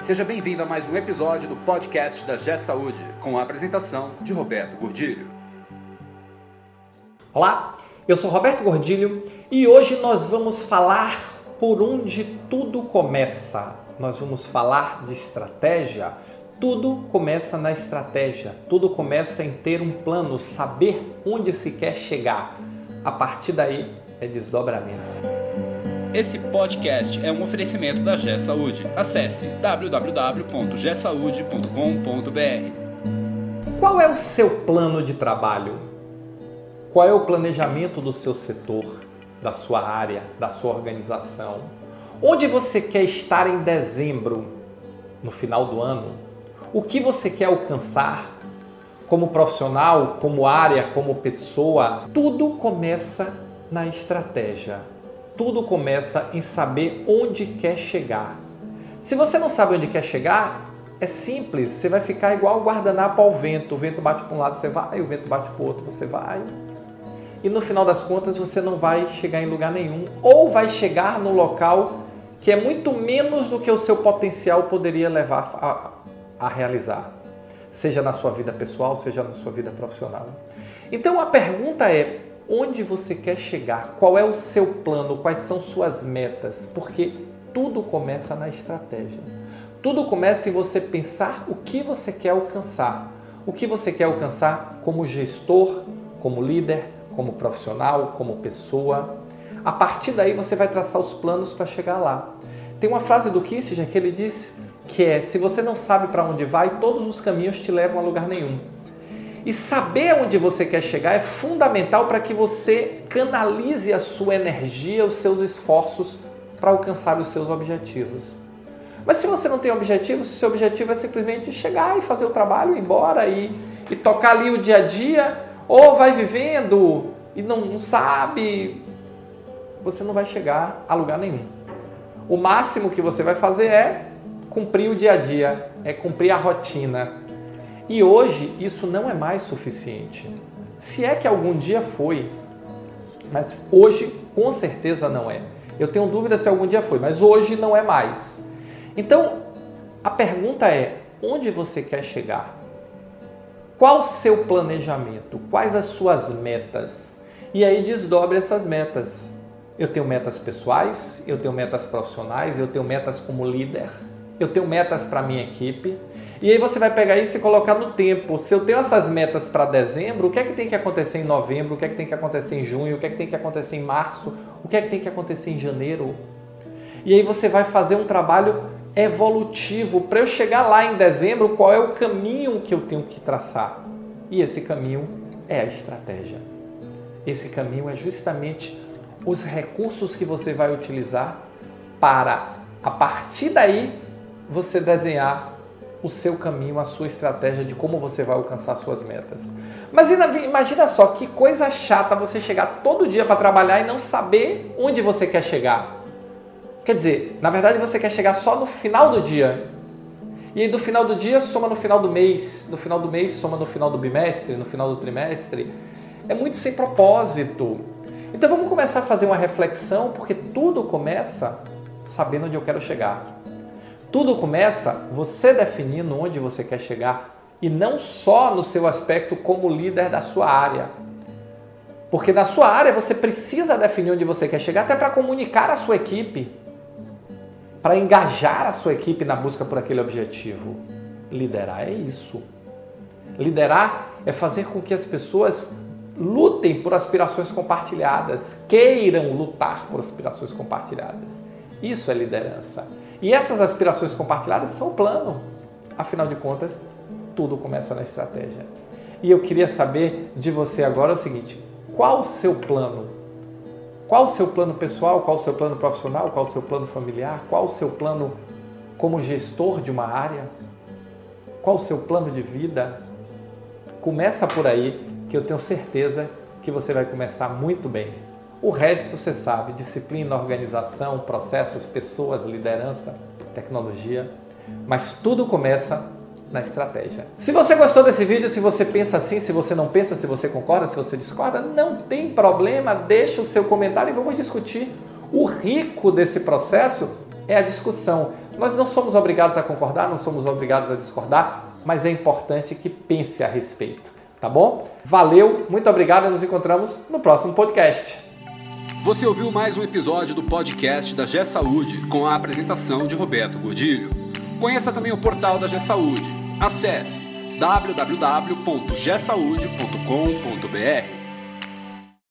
Seja bem-vindo a mais um episódio do podcast da G Saúde, com a apresentação de Roberto Gordilho. Olá, eu sou Roberto Gordilho e hoje nós vamos falar por onde tudo começa. Nós vamos falar de estratégia. Tudo começa na estratégia, tudo começa em ter um plano, saber onde se quer chegar. A partir daí é desdobramento. Esse podcast é um oferecimento da G Saúde. Acesse www.gsaude.com.br. Qual é o seu plano de trabalho? Qual é o planejamento do seu setor, da sua área, da sua organização? Onde você quer estar em dezembro, no final do ano? O que você quer alcançar? Como profissional, como área, como pessoa, tudo começa na estratégia tudo começa em saber onde quer chegar. Se você não sabe onde quer chegar, é simples, você vai ficar igual o guardanapo ao vento. O vento bate para um lado, você vai, o vento bate para o outro, você vai. E no final das contas você não vai chegar em lugar nenhum, ou vai chegar no local que é muito menos do que o seu potencial poderia levar a, a realizar, seja na sua vida pessoal, seja na sua vida profissional. Então a pergunta é: onde você quer chegar, qual é o seu plano, quais são suas metas, porque tudo começa na estratégia. Tudo começa em você pensar o que você quer alcançar. O que você quer alcançar como gestor, como líder, como profissional, como pessoa. A partir daí você vai traçar os planos para chegar lá. Tem uma frase do Kissinger que ele diz que é: se você não sabe para onde vai, todos os caminhos te levam a lugar nenhum. E saber onde você quer chegar é fundamental para que você canalize a sua energia, os seus esforços para alcançar os seus objetivos. Mas se você não tem objetivos, se o seu objetivo é simplesmente chegar e fazer o trabalho, ir embora e, e tocar ali o dia a dia, ou vai vivendo e não, não sabe, você não vai chegar a lugar nenhum. O máximo que você vai fazer é cumprir o dia a dia, é cumprir a rotina, e hoje isso não é mais suficiente. Se é que algum dia foi, mas hoje com certeza não é. Eu tenho dúvida se algum dia foi, mas hoje não é mais. Então, a pergunta é: onde você quer chegar? Qual o seu planejamento? Quais as suas metas? E aí desdobre essas metas. Eu tenho metas pessoais, eu tenho metas profissionais, eu tenho metas como líder, eu tenho metas para minha equipe, e aí você vai pegar isso e colocar no tempo. Se eu tenho essas metas para dezembro, o que é que tem que acontecer em novembro? O que é que tem que acontecer em junho? O que é que tem que acontecer em março? O que é que tem que acontecer em janeiro? E aí você vai fazer um trabalho evolutivo para eu chegar lá em dezembro, qual é o caminho que eu tenho que traçar? E esse caminho é a estratégia. Esse caminho é justamente os recursos que você vai utilizar para, a partir daí, você desenhar o seu caminho, a sua estratégia de como você vai alcançar suas metas. Mas imagina só que coisa chata você chegar todo dia para trabalhar e não saber onde você quer chegar. Quer dizer, na verdade você quer chegar só no final do dia. E aí do final do dia soma no final do mês, no final do mês soma no final do bimestre, no final do trimestre. É muito sem propósito. Então vamos começar a fazer uma reflexão, porque tudo começa sabendo onde eu quero chegar. Tudo começa você definindo onde você quer chegar e não só no seu aspecto como líder da sua área. Porque na sua área você precisa definir onde você quer chegar até para comunicar a sua equipe, para engajar a sua equipe na busca por aquele objetivo. Liderar é isso. Liderar é fazer com que as pessoas lutem por aspirações compartilhadas, queiram lutar por aspirações compartilhadas. Isso é liderança. E essas aspirações compartilhadas são o plano. Afinal de contas, tudo começa na estratégia. E eu queria saber de você agora o seguinte: qual o seu plano? Qual o seu plano pessoal? Qual o seu plano profissional? Qual o seu plano familiar? Qual o seu plano como gestor de uma área? Qual o seu plano de vida? Começa por aí, que eu tenho certeza que você vai começar muito bem. O resto você sabe: disciplina, organização, processos, pessoas, liderança, tecnologia. Mas tudo começa na estratégia. Se você gostou desse vídeo, se você pensa assim, se você não pensa, se você concorda, se você discorda, não tem problema, deixa o seu comentário e vamos discutir. O rico desse processo é a discussão. Nós não somos obrigados a concordar, não somos obrigados a discordar, mas é importante que pense a respeito, tá bom? Valeu, muito obrigado e nos encontramos no próximo podcast. Você ouviu mais um episódio do podcast da G Saúde com a apresentação de Roberto Godilho. Conheça também o portal da G Saúde. Acesse www.gsaude.com.br.